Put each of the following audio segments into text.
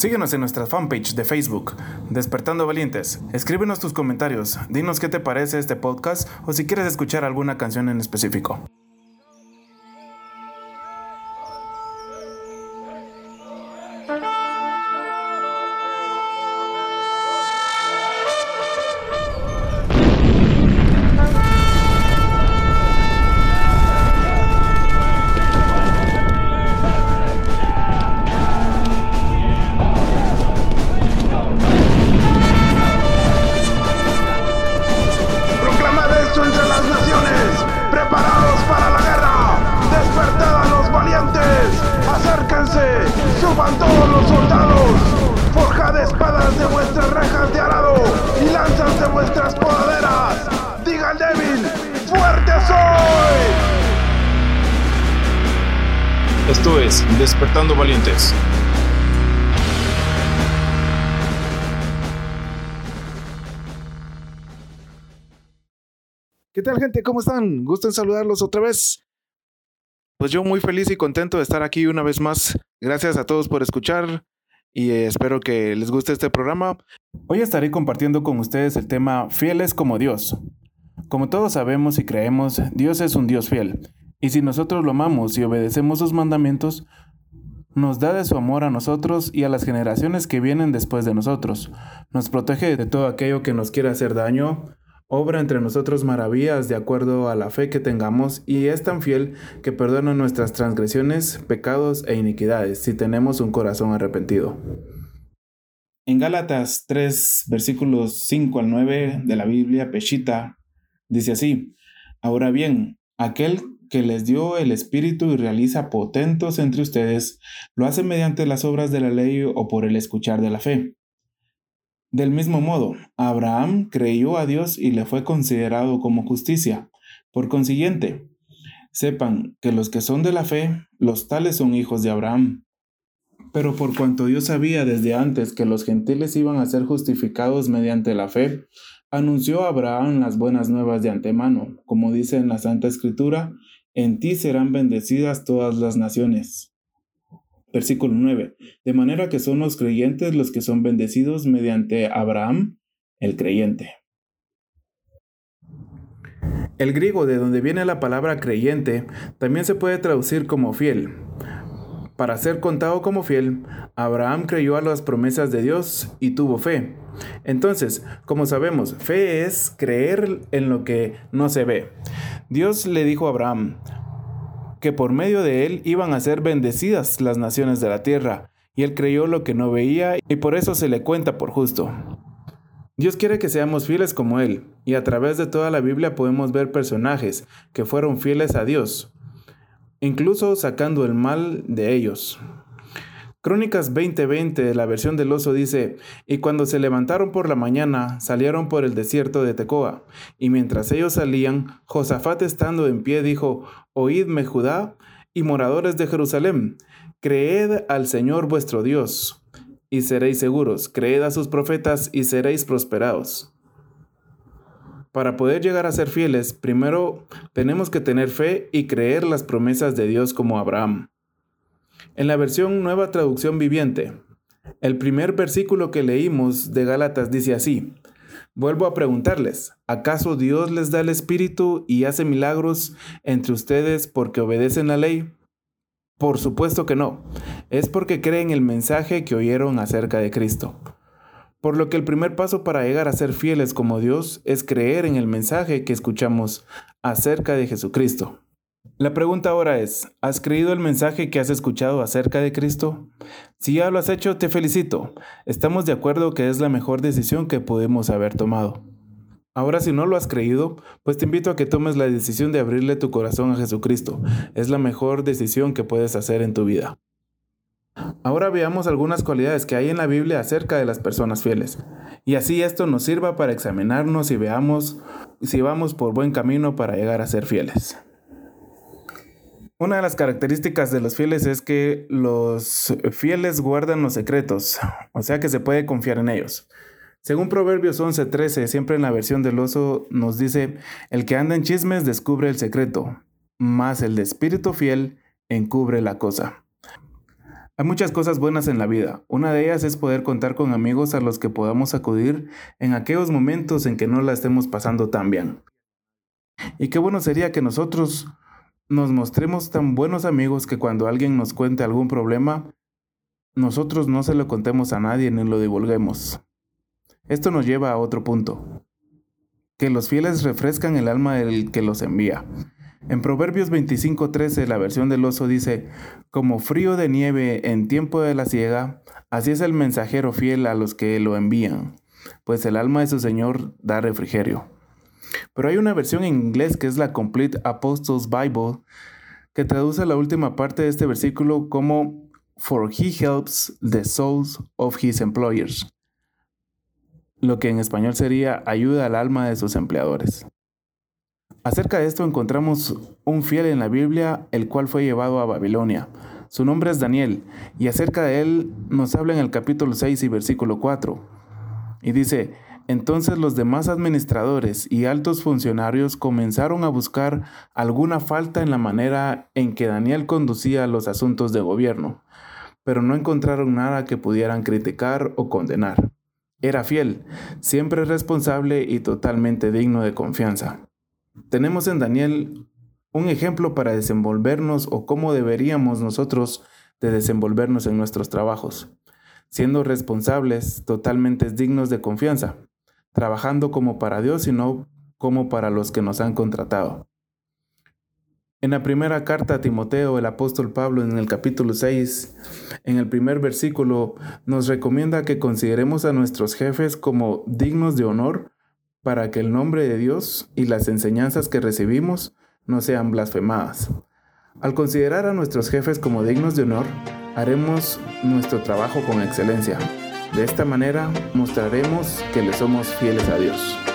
Síguenos en nuestra fanpage de Facebook, Despertando Valientes. Escríbenos tus comentarios, dinos qué te parece este podcast o si quieres escuchar alguna canción en específico. Gente? ¿Cómo están? Gusto en saludarlos otra vez. Pues yo muy feliz y contento de estar aquí una vez más. Gracias a todos por escuchar y eh, espero que les guste este programa. Hoy estaré compartiendo con ustedes el tema Fieles como Dios. Como todos sabemos y creemos, Dios es un Dios fiel. Y si nosotros lo amamos y obedecemos sus mandamientos, nos da de su amor a nosotros y a las generaciones que vienen después de nosotros. Nos protege de todo aquello que nos quiera hacer daño, obra entre nosotros maravillas de acuerdo a la fe que tengamos y es tan fiel que perdona nuestras transgresiones, pecados e iniquidades si tenemos un corazón arrepentido. En Gálatas 3, versículos 5 al 9 de la Biblia Peshita, dice así, Ahora bien, aquel que les dio el Espíritu y realiza potentos entre ustedes, lo hace mediante las obras de la ley o por el escuchar de la fe. Del mismo modo, Abraham creyó a Dios y le fue considerado como justicia. Por consiguiente, sepan que los que son de la fe, los tales son hijos de Abraham. Pero por cuanto Dios sabía desde antes que los gentiles iban a ser justificados mediante la fe, anunció a Abraham las buenas nuevas de antemano, como dice en la Santa Escritura, en ti serán bendecidas todas las naciones. Versículo 9. De manera que son los creyentes los que son bendecidos mediante Abraham, el creyente. El griego de donde viene la palabra creyente también se puede traducir como fiel. Para ser contado como fiel, Abraham creyó a las promesas de Dios y tuvo fe. Entonces, como sabemos, fe es creer en lo que no se ve. Dios le dijo a Abraham que por medio de él iban a ser bendecidas las naciones de la tierra, y él creyó lo que no veía y por eso se le cuenta por justo. Dios quiere que seamos fieles como Él, y a través de toda la Biblia podemos ver personajes que fueron fieles a Dios, incluso sacando el mal de ellos. Crónicas 20:20 de la versión del oso dice, y cuando se levantaron por la mañana, salieron por el desierto de Tecoa, y mientras ellos salían, Josafat estando en pie dijo, Oídme Judá y moradores de Jerusalén, creed al Señor vuestro Dios, y seréis seguros, creed a sus profetas y seréis prosperados. Para poder llegar a ser fieles, primero tenemos que tener fe y creer las promesas de Dios como Abraham. En la versión Nueva Traducción Viviente, el primer versículo que leímos de Gálatas dice así, Vuelvo a preguntarles, ¿acaso Dios les da el Espíritu y hace milagros entre ustedes porque obedecen la ley? Por supuesto que no, es porque creen el mensaje que oyeron acerca de Cristo. Por lo que el primer paso para llegar a ser fieles como Dios es creer en el mensaje que escuchamos acerca de Jesucristo. La pregunta ahora es, ¿has creído el mensaje que has escuchado acerca de Cristo? Si ya lo has hecho, te felicito. Estamos de acuerdo que es la mejor decisión que podemos haber tomado. Ahora si no lo has creído, pues te invito a que tomes la decisión de abrirle tu corazón a Jesucristo. Es la mejor decisión que puedes hacer en tu vida. Ahora veamos algunas cualidades que hay en la Biblia acerca de las personas fieles. Y así esto nos sirva para examinarnos y veamos si vamos por buen camino para llegar a ser fieles. Una de las características de los fieles es que los fieles guardan los secretos, o sea que se puede confiar en ellos. Según Proverbios 11:13, siempre en la versión del oso, nos dice, el que anda en chismes descubre el secreto, mas el de espíritu fiel encubre la cosa. Hay muchas cosas buenas en la vida. Una de ellas es poder contar con amigos a los que podamos acudir en aquellos momentos en que no la estemos pasando tan bien. Y qué bueno sería que nosotros nos mostremos tan buenos amigos que cuando alguien nos cuente algún problema, nosotros no se lo contemos a nadie ni lo divulguemos. Esto nos lleva a otro punto. Que los fieles refrescan el alma del que los envía. En Proverbios 25:13 la versión del oso dice, como frío de nieve en tiempo de la siega, así es el mensajero fiel a los que lo envían, pues el alma de su Señor da refrigerio. Pero hay una versión en inglés que es la Complete Apostles Bible, que traduce la última parte de este versículo como For he helps the souls of his employers, lo que en español sería ayuda al alma de sus empleadores. Acerca de esto encontramos un fiel en la Biblia, el cual fue llevado a Babilonia. Su nombre es Daniel, y acerca de él nos habla en el capítulo 6 y versículo 4. Y dice, entonces los demás administradores y altos funcionarios comenzaron a buscar alguna falta en la manera en que Daniel conducía los asuntos de gobierno, pero no encontraron nada que pudieran criticar o condenar. Era fiel, siempre responsable y totalmente digno de confianza. Tenemos en Daniel un ejemplo para desenvolvernos o cómo deberíamos nosotros de desenvolvernos en nuestros trabajos, siendo responsables, totalmente dignos de confianza, trabajando como para Dios y no como para los que nos han contratado. En la primera carta a Timoteo, el apóstol Pablo en el capítulo 6, en el primer versículo, nos recomienda que consideremos a nuestros jefes como dignos de honor para que el nombre de Dios y las enseñanzas que recibimos no sean blasfemadas. Al considerar a nuestros jefes como dignos de honor, haremos nuestro trabajo con excelencia. De esta manera mostraremos que le somos fieles a Dios.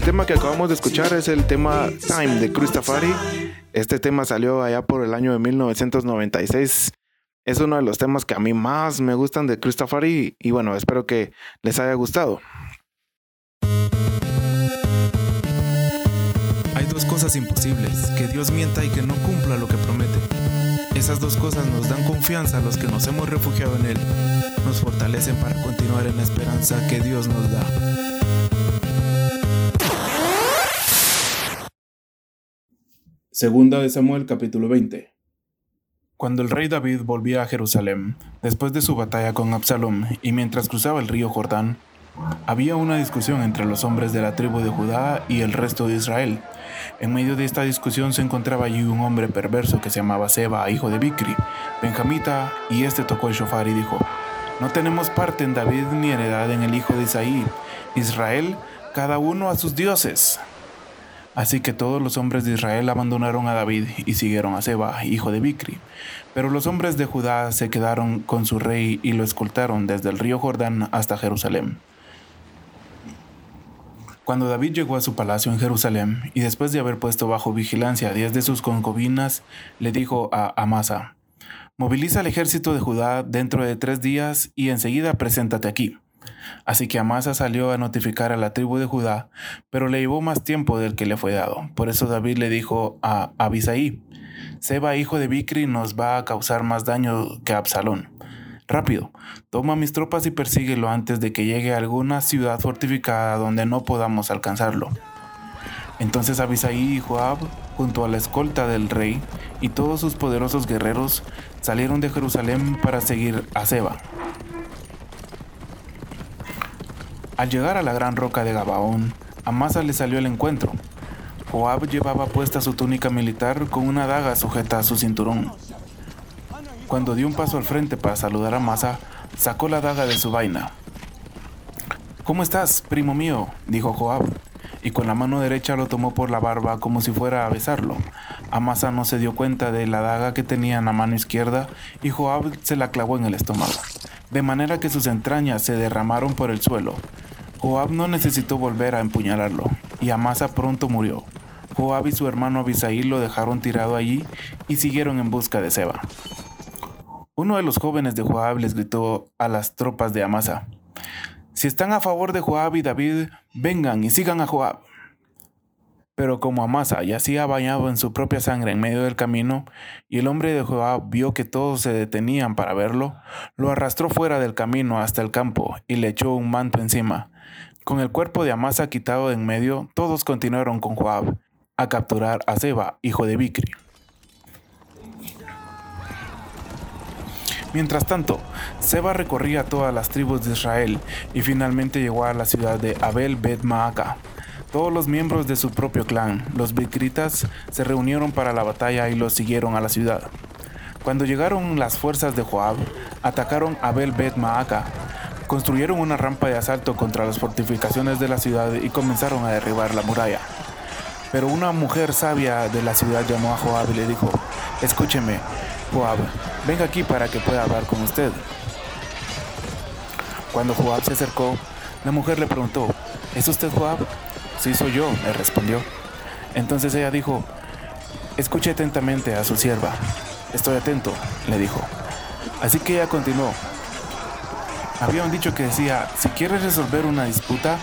El tema que acabamos de escuchar es el tema Time de Christopher. Este tema salió allá por el año de 1996. Es uno de los temas que a mí más me gustan de Christopher y, y bueno, espero que les haya gustado. Hay dos cosas imposibles, que Dios mienta y que no cumpla lo que promete. Esas dos cosas nos dan confianza a los que nos hemos refugiado en Él, nos fortalecen para continuar en la esperanza que Dios nos da. Segunda de Samuel capítulo 20. Cuando el rey David volvía a Jerusalén, después de su batalla con Absalom y mientras cruzaba el río Jordán, había una discusión entre los hombres de la tribu de Judá y el resto de Israel. En medio de esta discusión se encontraba allí un hombre perverso que se llamaba Seba, hijo de Bicri, benjamita, y este tocó el shofar y dijo, No tenemos parte en David ni heredad en el hijo de Isaí. Israel, cada uno a sus dioses. Así que todos los hombres de Israel abandonaron a David y siguieron a Seba, hijo de Bicri. Pero los hombres de Judá se quedaron con su rey y lo escoltaron desde el río Jordán hasta Jerusalén. Cuando David llegó a su palacio en Jerusalén y después de haber puesto bajo vigilancia a diez de sus concubinas, le dijo a Amasa, Moviliza el ejército de Judá dentro de tres días y enseguida preséntate aquí. Así que Amasa salió a notificar a la tribu de Judá, pero le llevó más tiempo del que le fue dado. Por eso David le dijo a Abisaí, Seba, hijo de Bicri, nos va a causar más daño que Absalón. Rápido, toma mis tropas y persíguelo antes de que llegue a alguna ciudad fortificada donde no podamos alcanzarlo. Entonces Abisaí y Joab, junto a la escolta del rey y todos sus poderosos guerreros, salieron de Jerusalén para seguir a Seba. Al llegar a la gran roca de Gabaón, Amasa le salió al encuentro. Joab llevaba puesta su túnica militar con una daga sujeta a su cinturón. Cuando dio un paso al frente para saludar a Amasa, sacó la daga de su vaina. ¿Cómo estás, primo mío? dijo Joab, y con la mano derecha lo tomó por la barba como si fuera a besarlo. Amasa no se dio cuenta de la daga que tenía en la mano izquierda y Joab se la clavó en el estómago, de manera que sus entrañas se derramaron por el suelo. Joab no necesitó volver a empuñalarlo, y Amasa pronto murió. Joab y su hermano Abisaí lo dejaron tirado allí y siguieron en busca de Seba. Uno de los jóvenes de Joab les gritó a las tropas de Amasa, Si están a favor de Joab y David, vengan y sigan a Joab. Pero como Amasa yacía bañado en su propia sangre en medio del camino, y el hombre de Joab vio que todos se detenían para verlo, lo arrastró fuera del camino hasta el campo y le echó un manto encima. Con el cuerpo de Amasa quitado de en medio, todos continuaron con Joab a capturar a Seba, hijo de Bicri. Mientras tanto, Seba recorría todas las tribus de Israel y finalmente llegó a la ciudad de Abel Bet Maaca. Todos los miembros de su propio clan, los Bicritas, se reunieron para la batalla y los siguieron a la ciudad. Cuando llegaron las fuerzas de Joab, atacaron Abel Bet Maaca, construyeron una rampa de asalto contra las fortificaciones de la ciudad y comenzaron a derribar la muralla. Pero una mujer sabia de la ciudad llamó a Joab y le dijo, escúcheme, Joab, venga aquí para que pueda hablar con usted. Cuando Joab se acercó, la mujer le preguntó, ¿es usted Joab? Sí, soy yo, le respondió. Entonces ella dijo, escuche atentamente a su sierva. Estoy atento, le dijo. Así que ella continuó, había un dicho que decía, si quieres resolver una disputa,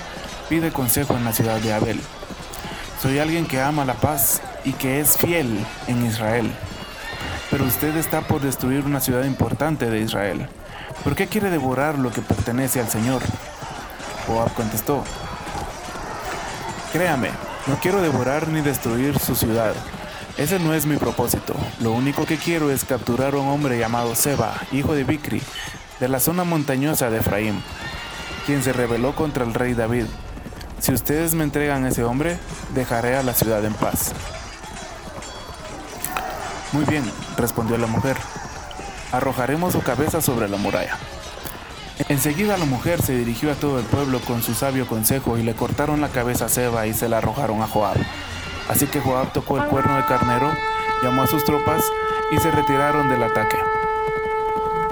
pide consejo en la ciudad de Abel. Soy alguien que ama la paz y que es fiel en Israel. Pero usted está por destruir una ciudad importante de Israel. ¿Por qué quiere devorar lo que pertenece al Señor? Joab contestó, Créame, no quiero devorar ni destruir su ciudad. Ese no es mi propósito. Lo único que quiero es capturar a un hombre llamado Seba, hijo de Bicri, de la zona montañosa de Efraín, quien se rebeló contra el rey David. Si ustedes me entregan a ese hombre, dejaré a la ciudad en paz. Muy bien, respondió la mujer. Arrojaremos su cabeza sobre la muralla. Enseguida la mujer se dirigió a todo el pueblo con su sabio consejo y le cortaron la cabeza a Seba y se la arrojaron a Joab. Así que Joab tocó el cuerno de carnero, llamó a sus tropas y se retiraron del ataque.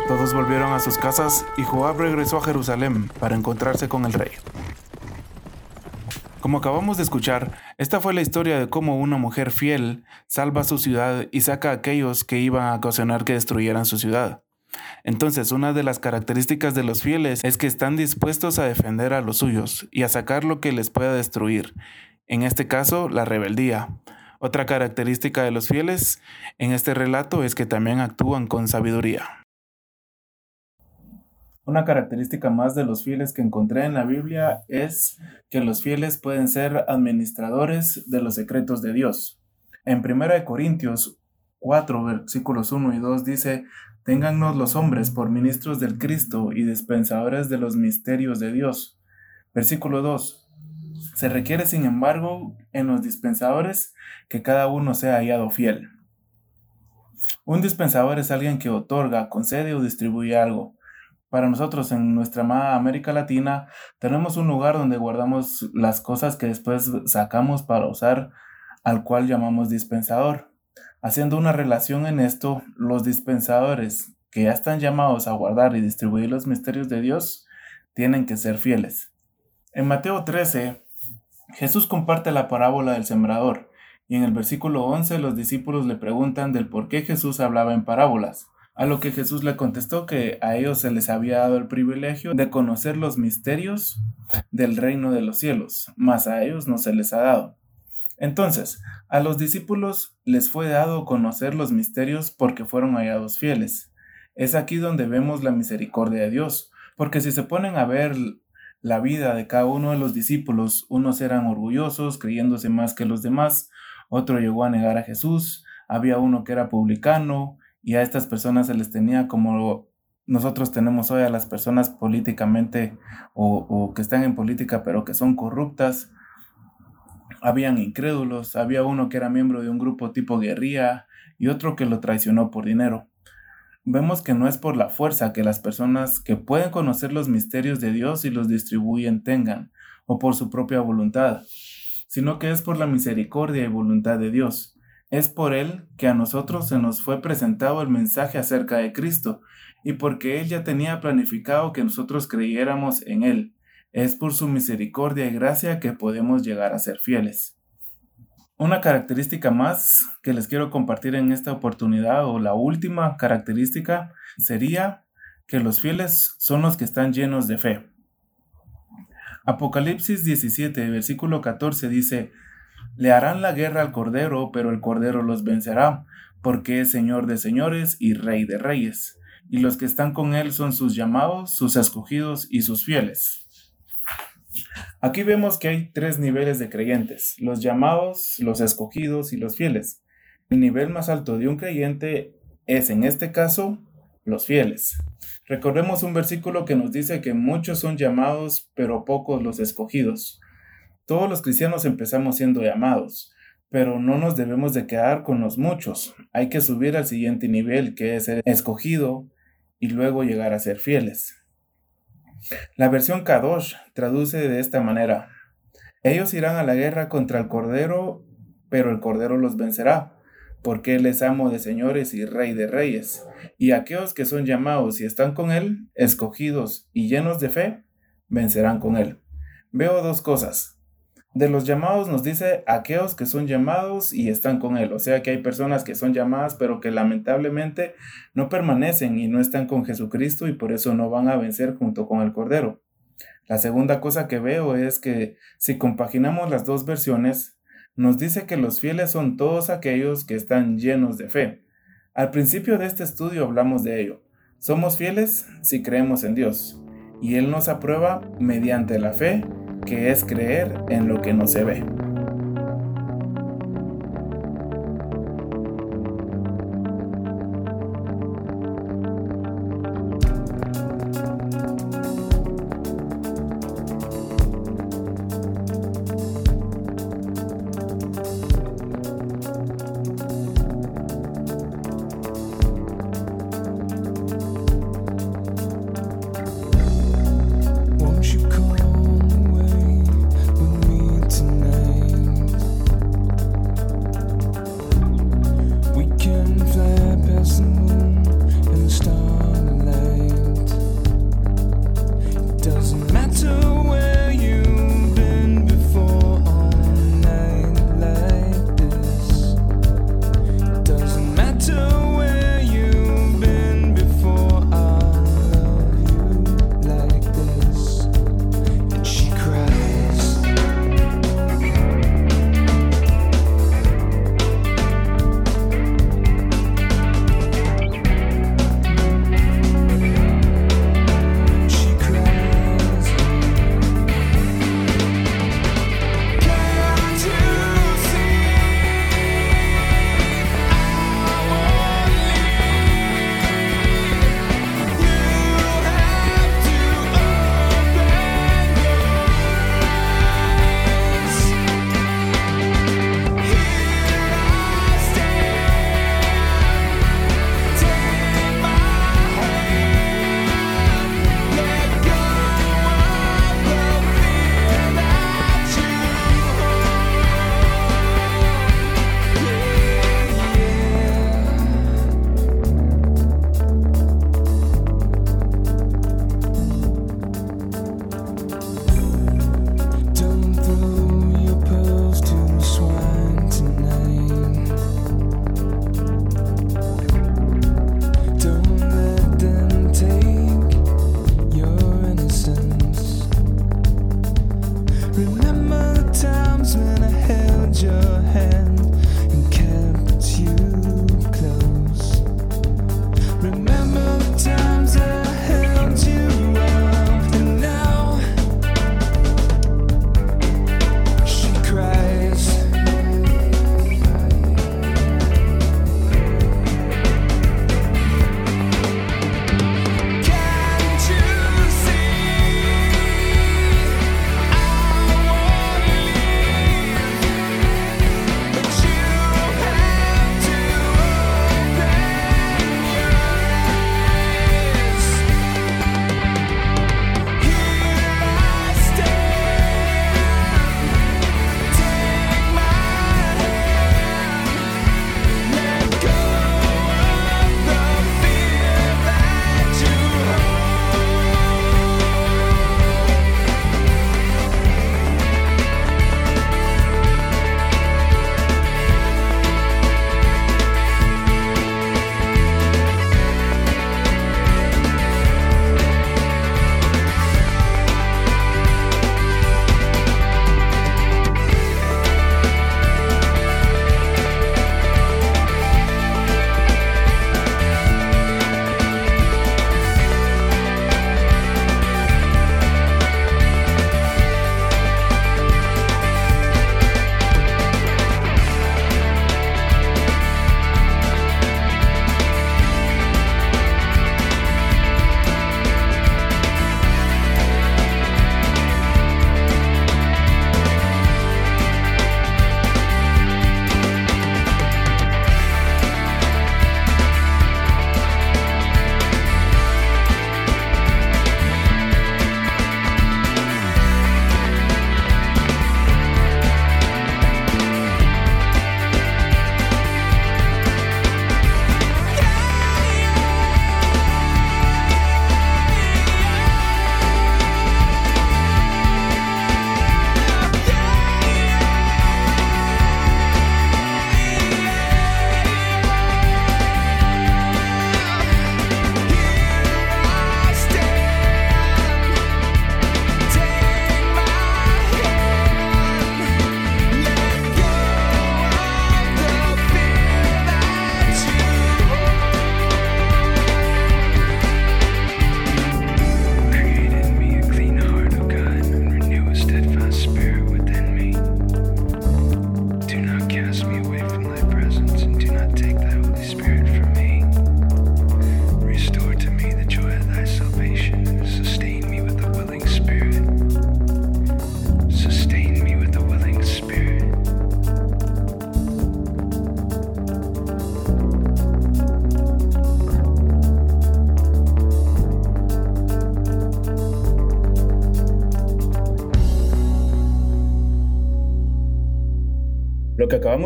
Todos volvieron a sus casas y Joab regresó a Jerusalén para encontrarse con el rey. Como acabamos de escuchar, esta fue la historia de cómo una mujer fiel salva su ciudad y saca a aquellos que iban a ocasionar que destruyeran su ciudad. Entonces, una de las características de los fieles es que están dispuestos a defender a los suyos y a sacar lo que les pueda destruir. En este caso, la rebeldía. Otra característica de los fieles en este relato es que también actúan con sabiduría. Una característica más de los fieles que encontré en la Biblia es que los fieles pueden ser administradores de los secretos de Dios. En 1 Corintios 4, versículos 1 y 2 dice, Téngannos los hombres por ministros del Cristo y dispensadores de los misterios de Dios. Versículo 2. Se requiere, sin embargo, en los dispensadores que cada uno sea hallado fiel. Un dispensador es alguien que otorga, concede o distribuye algo. Para nosotros en nuestra amada América Latina tenemos un lugar donde guardamos las cosas que después sacamos para usar, al cual llamamos dispensador. Haciendo una relación en esto, los dispensadores que ya están llamados a guardar y distribuir los misterios de Dios, tienen que ser fieles. En Mateo 13, Jesús comparte la parábola del sembrador, y en el versículo 11 los discípulos le preguntan del por qué Jesús hablaba en parábolas, a lo que Jesús le contestó que a ellos se les había dado el privilegio de conocer los misterios del reino de los cielos, mas a ellos no se les ha dado. Entonces, a los discípulos les fue dado conocer los misterios porque fueron hallados fieles. Es aquí donde vemos la misericordia de Dios, porque si se ponen a ver la vida de cada uno de los discípulos, unos eran orgullosos, creyéndose más que los demás, otro llegó a negar a Jesús, había uno que era publicano, y a estas personas se les tenía como nosotros tenemos hoy a las personas políticamente o, que están en política pero que son corruptas, habían incrédulos, había uno que era miembro de un grupo tipo guerrilla y otro que lo traicionó por dinero. Vemos que no es por la fuerza que las personas que pueden conocer los misterios de Dios y los distribuyen tengan, o por su propia voluntad, sino que es por la misericordia y voluntad de Dios. Es por Él que a nosotros se nos fue presentado el mensaje acerca de Cristo, y porque Él ya tenía planificado que nosotros creyéramos en Él. Es por su misericordia y gracia que podemos llegar a ser fieles. Una característica más que les quiero compartir en esta oportunidad o la última característica sería que los fieles son los que están llenos de fe. Apocalipsis 17, versículo 14 dice, Le harán la guerra al Cordero, pero el Cordero los vencerá, porque es Señor de señores y Rey de reyes, y los que están con Él son sus llamados, sus escogidos y sus fieles. Aquí vemos que hay tres niveles de creyentes, los llamados, los escogidos y los fieles. El nivel más alto de un creyente es en este caso los fieles. Recordemos un versículo que nos dice que muchos son llamados, pero pocos los escogidos. Todos los cristianos empezamos siendo llamados, pero no nos debemos de quedar con los muchos. Hay que subir al siguiente nivel, que es ser escogido, y luego llegar a ser fieles. La versión Kadosh traduce de esta manera. Ellos irán a la guerra contra el Cordero, pero el Cordero los vencerá, porque Él es amo de señores y rey de reyes. Y aquellos que son llamados y están con Él, escogidos y llenos de fe, vencerán con Él. Veo dos cosas. De los llamados nos dice aquellos que son llamados y están con Él. O sea que hay personas que son llamadas pero que lamentablemente no permanecen y no están con Jesucristo y por eso no van a vencer junto con el Cordero. La segunda cosa que veo es que si compaginamos las dos versiones, nos dice que los fieles son todos aquellos que están llenos de fe. Al principio de este estudio hablamos de ello. Somos fieles si creemos en Dios y Él nos aprueba mediante la fe que es creer en lo que no se ve.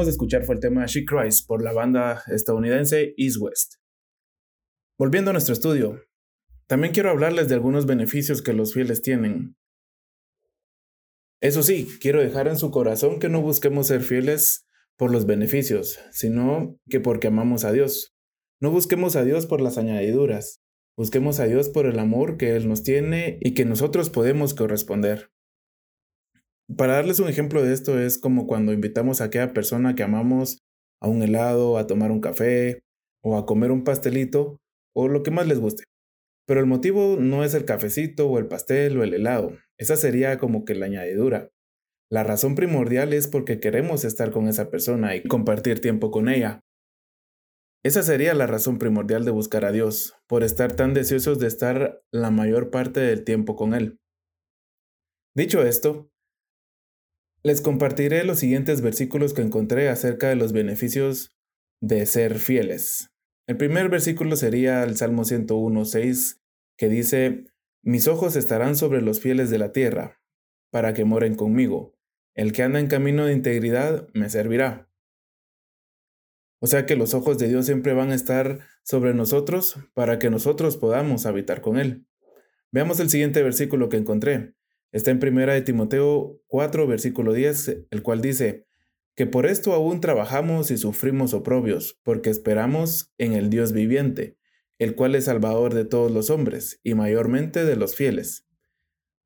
De escuchar fue el tema She Cries por la banda estadounidense East West. Volviendo a nuestro estudio, también quiero hablarles de algunos beneficios que los fieles tienen. Eso sí, quiero dejar en su corazón que no busquemos ser fieles por los beneficios, sino que porque amamos a Dios. No busquemos a Dios por las añadiduras, busquemos a Dios por el amor que Él nos tiene y que nosotros podemos corresponder. Para darles un ejemplo de esto es como cuando invitamos a aquella persona que amamos a un helado, a tomar un café o a comer un pastelito o lo que más les guste. Pero el motivo no es el cafecito o el pastel o el helado. Esa sería como que la añadidura. La razón primordial es porque queremos estar con esa persona y compartir tiempo con ella. Esa sería la razón primordial de buscar a Dios, por estar tan deseosos de estar la mayor parte del tiempo con Él. Dicho esto, les compartiré los siguientes versículos que encontré acerca de los beneficios de ser fieles. El primer versículo sería el Salmo 101.6, que dice, Mis ojos estarán sobre los fieles de la tierra, para que moren conmigo. El que anda en camino de integridad me servirá. O sea que los ojos de Dios siempre van a estar sobre nosotros para que nosotros podamos habitar con Él. Veamos el siguiente versículo que encontré. Está en primera de Timoteo 4, versículo 10, el cual dice, que por esto aún trabajamos y sufrimos oprobios, porque esperamos en el Dios viviente, el cual es salvador de todos los hombres, y mayormente de los fieles.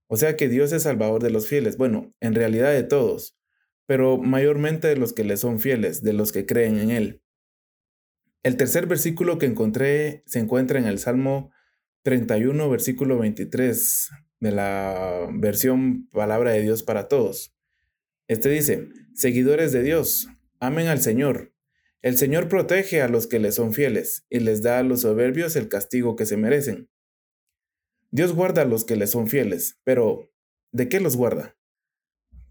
O sea que Dios es salvador de los fieles, bueno, en realidad de todos, pero mayormente de los que le son fieles, de los que creen en Él. El tercer versículo que encontré se encuentra en el Salmo 31, versículo 23 de la versión Palabra de Dios para Todos. Este dice, seguidores de Dios, amen al Señor. El Señor protege a los que le son fieles y les da a los soberbios el castigo que se merecen. Dios guarda a los que le son fieles, pero ¿de qué los guarda?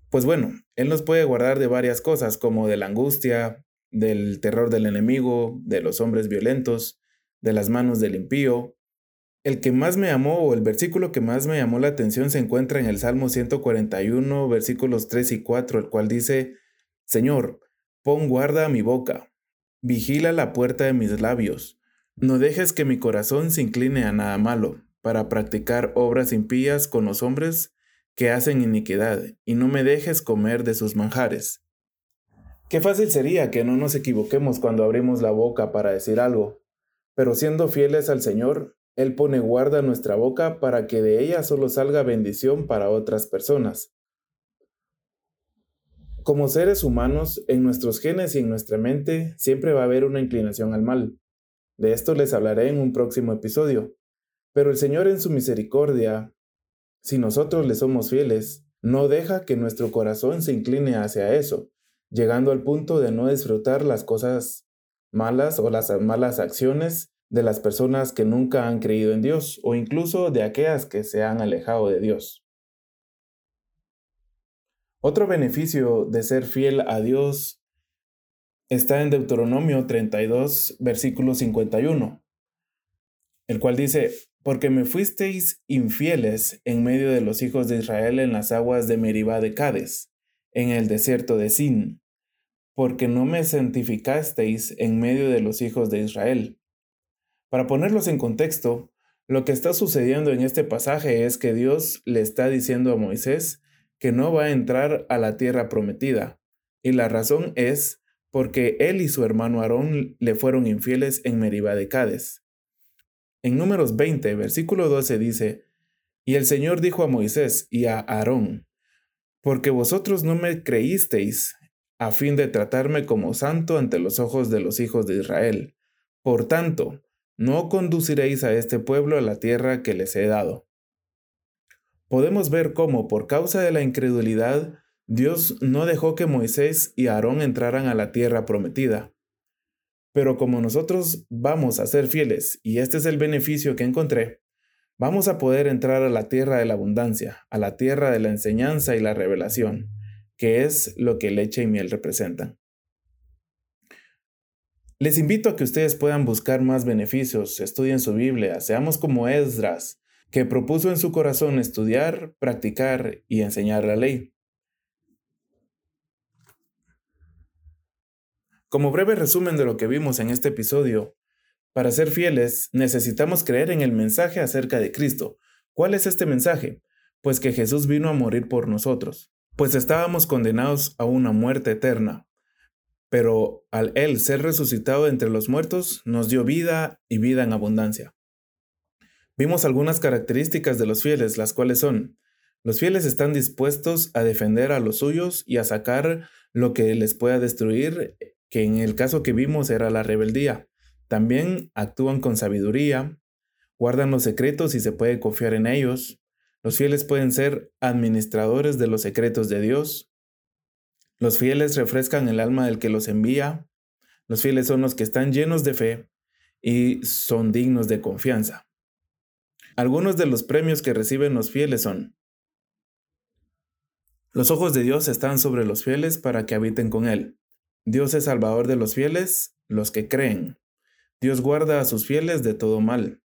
Pues bueno, Él nos puede guardar de varias cosas, como de la angustia, del terror del enemigo, de los hombres violentos, de las manos del impío, el que más me amó o el versículo que más me llamó la atención se encuentra en el Salmo 141, versículos 3 y 4, el cual dice, Señor, pon guarda a mi boca, vigila la puerta de mis labios, no dejes que mi corazón se incline a nada malo, para practicar obras impías con los hombres que hacen iniquidad, y no me dejes comer de sus manjares. Qué fácil sería que no nos equivoquemos cuando abrimos la boca para decir algo, pero siendo fieles al Señor, él pone guarda nuestra boca para que de ella solo salga bendición para otras personas. Como seres humanos, en nuestros genes y en nuestra mente siempre va a haber una inclinación al mal. De esto les hablaré en un próximo episodio. Pero el Señor en su misericordia, si nosotros le somos fieles, no deja que nuestro corazón se incline hacia eso, llegando al punto de no disfrutar las cosas malas o las malas acciones de las personas que nunca han creído en Dios o incluso de aquellas que se han alejado de Dios. Otro beneficio de ser fiel a Dios está en Deuteronomio 32, versículo 51, el cual dice, porque me fuisteis infieles en medio de los hijos de Israel en las aguas de Meribá de Cades, en el desierto de Sin, porque no me santificasteis en medio de los hijos de Israel. Para ponerlos en contexto, lo que está sucediendo en este pasaje es que Dios le está diciendo a Moisés que no va a entrar a la tierra prometida, y la razón es porque él y su hermano Aarón le fueron infieles en Meribá de Cades. En Números 20, versículo 12 dice, Y el Señor dijo a Moisés y a Aarón, Porque vosotros no me creísteis a fin de tratarme como santo ante los ojos de los hijos de Israel. Por tanto, no conduciréis a este pueblo a la tierra que les he dado. Podemos ver cómo, por causa de la incredulidad, Dios no dejó que Moisés y Aarón entraran a la tierra prometida. Pero como nosotros vamos a ser fieles, y este es el beneficio que encontré, vamos a poder entrar a la tierra de la abundancia, a la tierra de la enseñanza y la revelación, que es lo que leche y miel representan. Les invito a que ustedes puedan buscar más beneficios, estudien su Biblia, seamos como Esdras, que propuso en su corazón estudiar, practicar y enseñar la ley. Como breve resumen de lo que vimos en este episodio, para ser fieles necesitamos creer en el mensaje acerca de Cristo. ¿Cuál es este mensaje? Pues que Jesús vino a morir por nosotros, pues estábamos condenados a una muerte eterna, pero al Él ser resucitado entre los muertos, nos dio vida y vida en abundancia. Vimos algunas características de los fieles, las cuales son, los fieles están dispuestos a defender a los suyos y a sacar lo que les pueda destruir, que en el caso que vimos era la rebeldía. También actúan con sabiduría, guardan los secretos y se puede confiar en ellos. Los fieles pueden ser administradores de los secretos de Dios, los fieles refrescan el alma del que los envía. Los fieles son los que están llenos de fe y son dignos de confianza. Algunos de los premios que reciben los fieles son, los ojos de Dios están sobre los fieles para que habiten con Él. Dios es salvador de los fieles, los que creen. Dios guarda a sus fieles de todo mal.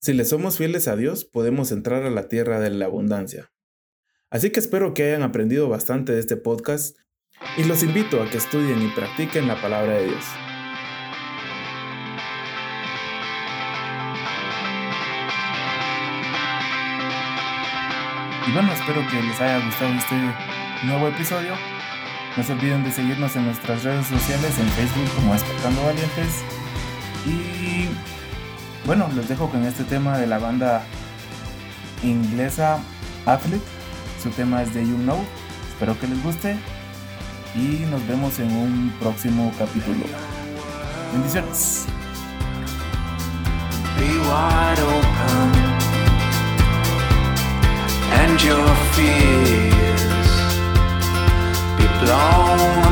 Si le somos fieles a Dios, podemos entrar a la tierra de la abundancia. Así que espero que hayan aprendido bastante de este podcast y los invito a que estudien y practiquen la palabra de Dios. Y bueno, espero que les haya gustado este nuevo episodio. No se olviden de seguirnos en nuestras redes sociales, en Facebook como Despertando Valientes. Y bueno, los dejo con este tema de la banda inglesa Athlete. Su tema es de You Know. Espero que les guste y nos vemos en un próximo capítulo. Bendiciones. Be wide open. And your fears be blown